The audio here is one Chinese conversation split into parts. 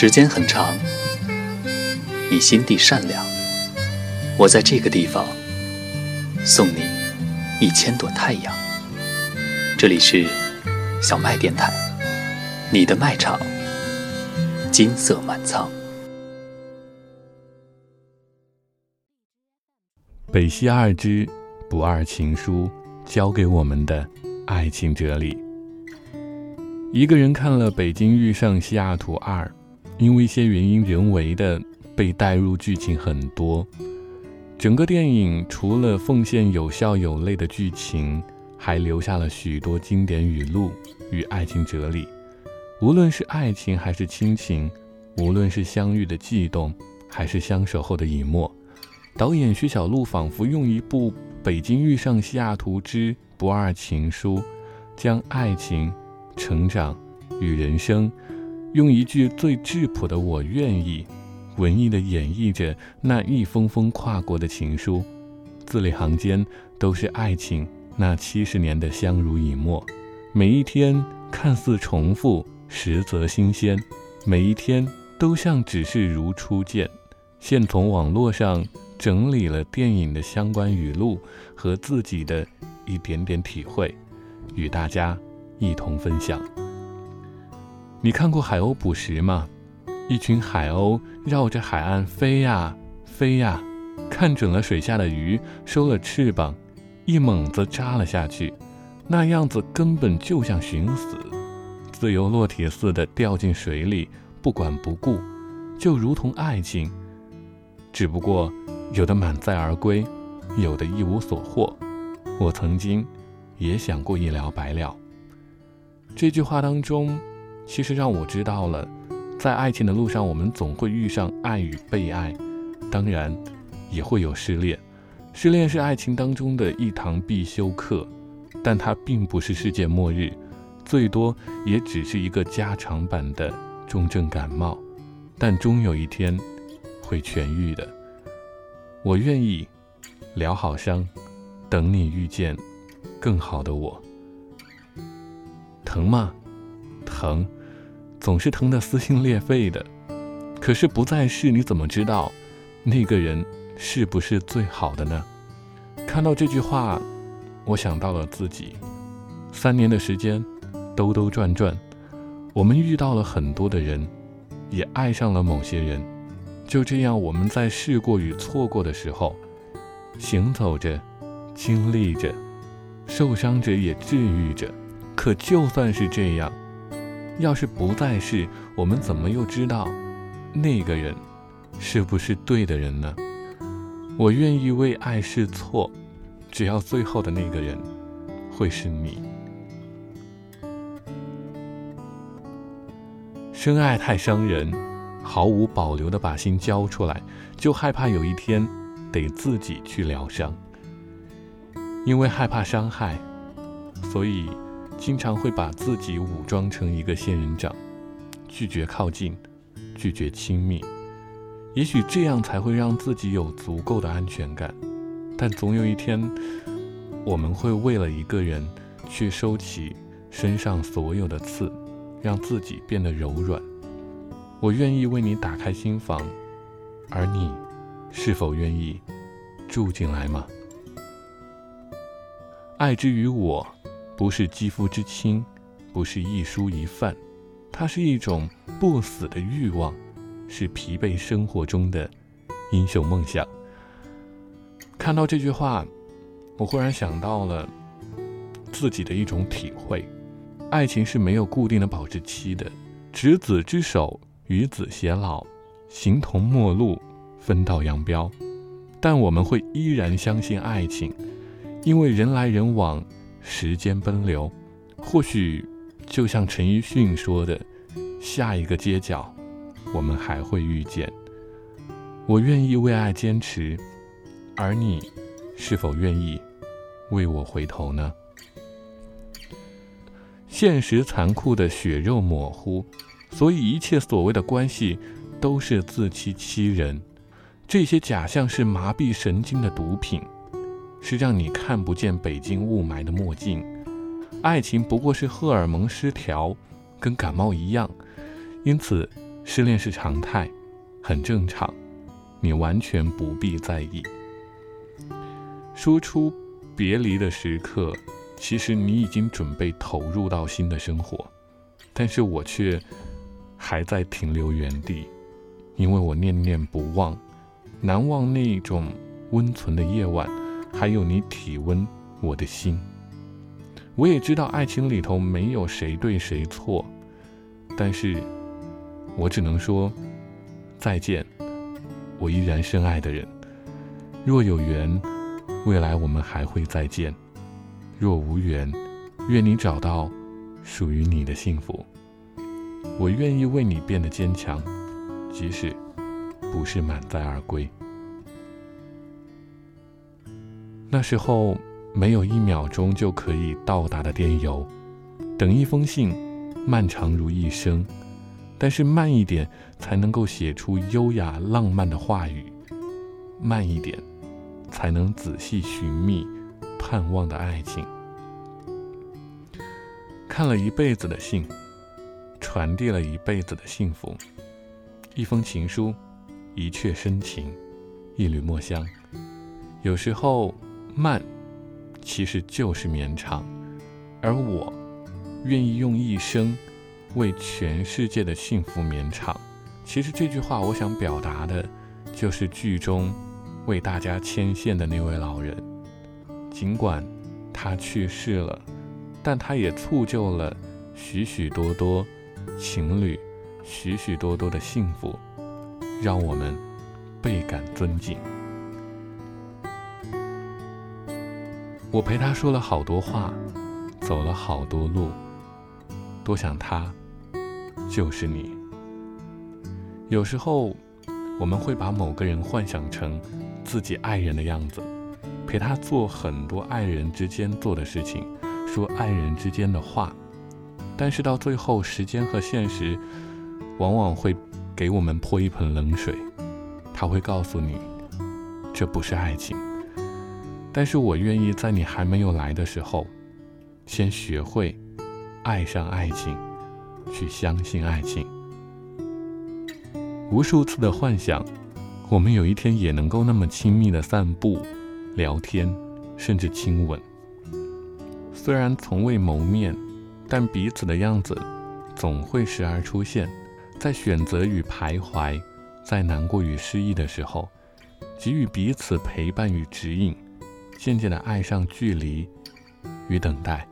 时间很长，你心地善良，我在这个地方送你一千朵太阳。这里是小麦电台，你的卖场，金色满仓。北溪二之不二情书，教给我们的爱情哲理。一个人看了《北京遇上西雅图二》。因为一些原因，人为的被带入剧情很多。整个电影除了奉献有笑有泪的剧情，还留下了许多经典语录与爱情哲理。无论是爱情还是亲情，无论是相遇的悸动还是相守后的隐没，导演徐小璐仿佛用一部《北京遇上西雅图之不二情书》，将爱情、成长与人生。用一句最质朴的“我愿意”，文艺的演绎着那一封封跨国的情书，字里行间都是爱情那七十年的相濡以沫。每一天看似重复，实则新鲜；每一天都像只是如初见。现从网络上整理了电影的相关语录和自己的一点点体会，与大家一同分享。你看过海鸥捕食吗？一群海鸥绕着海岸飞呀飞呀，看准了水下的鱼，收了翅膀，一猛子扎了下去。那样子根本就像寻死，自由落体似的掉进水里，不管不顾，就如同爱情。只不过有的满载而归，有的一无所获。我曾经也想过一了百了。这句话当中。其实让我知道了，在爱情的路上，我们总会遇上爱与被爱，当然也会有失恋。失恋是爱情当中的一堂必修课，但它并不是世界末日，最多也只是一个加长版的重症感冒，但终有一天会痊愈的。我愿意疗好伤，等你遇见更好的我。疼吗？疼。总是疼得撕心裂肺的，可是不在世，你怎么知道那个人是不是最好的呢？看到这句话，我想到了自己。三年的时间，兜兜转转，我们遇到了很多的人，也爱上了某些人。就这样，我们在试过与错过的时候，行走着，经历着，受伤着也治愈着。可就算是这样。要是不再是，我们怎么又知道那个人是不是对的人呢？我愿意为爱试错，只要最后的那个人会是你。深爱太伤人，毫无保留的把心交出来，就害怕有一天得自己去疗伤。因为害怕伤害，所以。经常会把自己武装成一个仙人掌，拒绝靠近，拒绝亲密。也许这样才会让自己有足够的安全感。但总有一天，我们会为了一个人去收起身上所有的刺，让自己变得柔软。我愿意为你打开心房，而你是否愿意住进来吗？爱之于我。不是肌肤之亲，不是一蔬一饭，它是一种不死的欲望，是疲惫生活中的英雄梦想。看到这句话，我忽然想到了自己的一种体会：爱情是没有固定的保质期的。执子之手，与子偕老，形同陌路，分道扬镳。但我们会依然相信爱情，因为人来人往。时间奔流，或许就像陈奕迅说的：“下一个街角，我们还会遇见。”我愿意为爱坚持，而你是否愿意为我回头呢？现实残酷的血肉模糊，所以一切所谓的关系都是自欺欺人。这些假象是麻痹神经的毒品。是让你看不见北京雾霾的墨镜，爱情不过是荷尔蒙失调，跟感冒一样，因此失恋是常态，很正常，你完全不必在意。说出别离的时刻，其实你已经准备投入到新的生活，但是我却还在停留原地，因为我念念不忘，难忘那种温存的夜晚，还有你体温我的心。我也知道爱情里头没有谁对谁错，但是我只能说再见，我依然深爱的人。若有缘，未来我们还会再见；若无缘，愿你找到属于你的幸福。我愿意为你变得坚强，即使不是满载而归。那时候。没有一秒钟就可以到达的电邮，等一封信，漫长如一生。但是慢一点，才能够写出优雅浪漫的话语；慢一点，才能仔细寻觅盼望的爱情。看了一辈子的信，传递了一辈子的幸福。一封情书，一阙深情，一缕墨香。有时候慢。其实就是绵长，而我愿意用一生为全世界的幸福绵长。其实这句话我想表达的，就是剧中为大家牵线的那位老人。尽管他去世了，但他也促就了许许多多情侣、许许多多的幸福，让我们倍感尊敬。我陪他说了好多话，走了好多路，多想他就是你。有时候我们会把某个人幻想成自己爱人的样子，陪他做很多爱人之间做的事情，说爱人之间的话，但是到最后，时间和现实往往会给我们泼一盆冷水。他会告诉你，这不是爱情。但是我愿意在你还没有来的时候，先学会爱上爱情，去相信爱情。无数次的幻想，我们有一天也能够那么亲密的散步、聊天，甚至亲吻。虽然从未谋面，但彼此的样子总会时而出现在选择与徘徊，在难过与失意的时候，给予彼此陪伴与指引。渐渐的爱上距离与等待，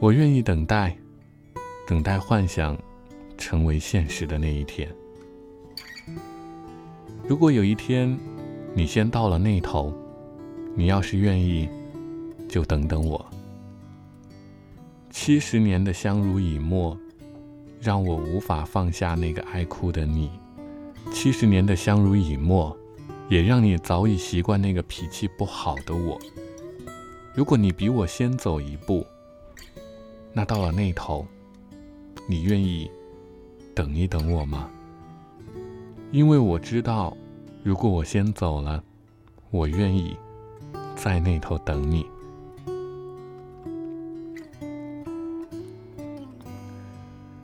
我愿意等待，等待幻想成为现实的那一天。如果有一天你先到了那头，你要是愿意，就等等我。七十年的相濡以沫，让我无法放下那个爱哭的你。七十年的相濡以沫。也让你早已习惯那个脾气不好的我。如果你比我先走一步，那到了那头，你愿意等一等我吗？因为我知道，如果我先走了，我愿意在那头等你。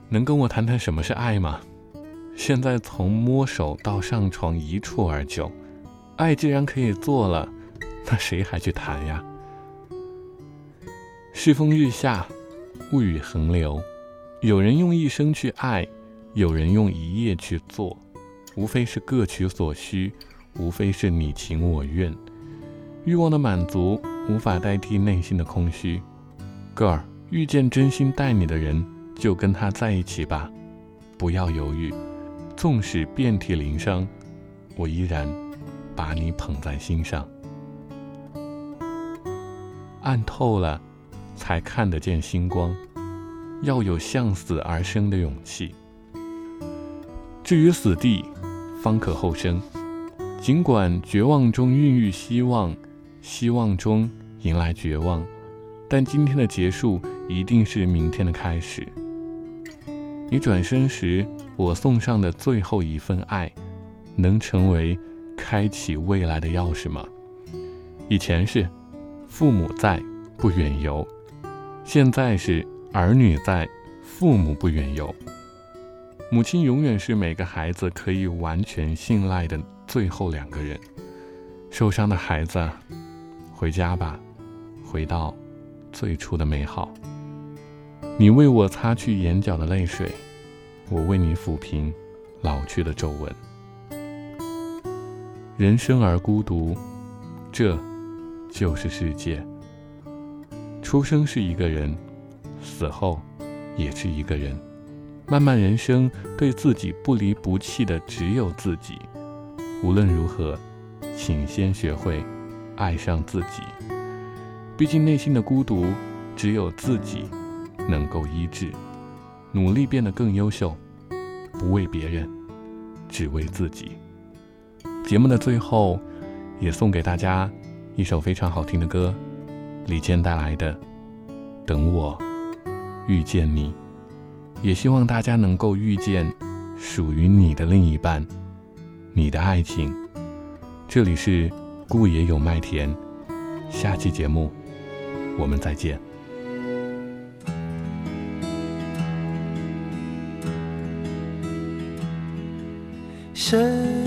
能跟我谈谈什么是爱吗？现在从摸手到上床一蹴而就。爱既然可以做了，那谁还去谈呀？世风日下，物欲横流，有人用一生去爱，有人用一夜去做，无非是各取所需，无非是你情我愿。欲望的满足无法代替内心的空虚。哥儿，遇见真心待你的人，就跟他在一起吧，不要犹豫，纵使遍体鳞伤，我依然。把你捧在心上，暗透了，才看得见星光。要有向死而生的勇气。至于死地，方可后生。尽管绝望中孕育希望，希望中迎来绝望，但今天的结束一定是明天的开始。你转身时，我送上的最后一份爱，能成为。开启未来的钥匙吗？以前是父母在，不远游；现在是儿女在，父母不远游。母亲永远是每个孩子可以完全信赖的最后两个人。受伤的孩子，回家吧，回到最初的美好。你为我擦去眼角的泪水，我为你抚平老去的皱纹。人生而孤独，这就是世界。出生是一个人，死后也是一个人。漫漫人生，对自己不离不弃的只有自己。无论如何。请先学会爱上自己。毕竟内心的孤独，只有自己能够医治。努力变得更优秀，不为别人，只为自己。节目的最后，也送给大家一首非常好听的歌，李健带来的《等我遇见你》。也希望大家能够遇见属于你的另一半，你的爱情。这里是顾野有麦田，下期节目我们再见。深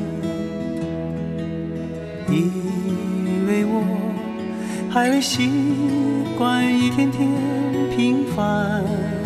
还未习惯一天天平凡。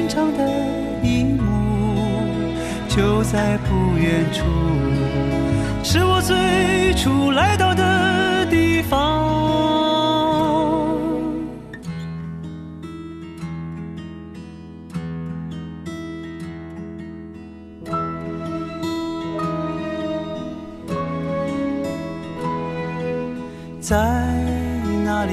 寻常的一幕，就在不远处，是我最初来到的地方。在哪里，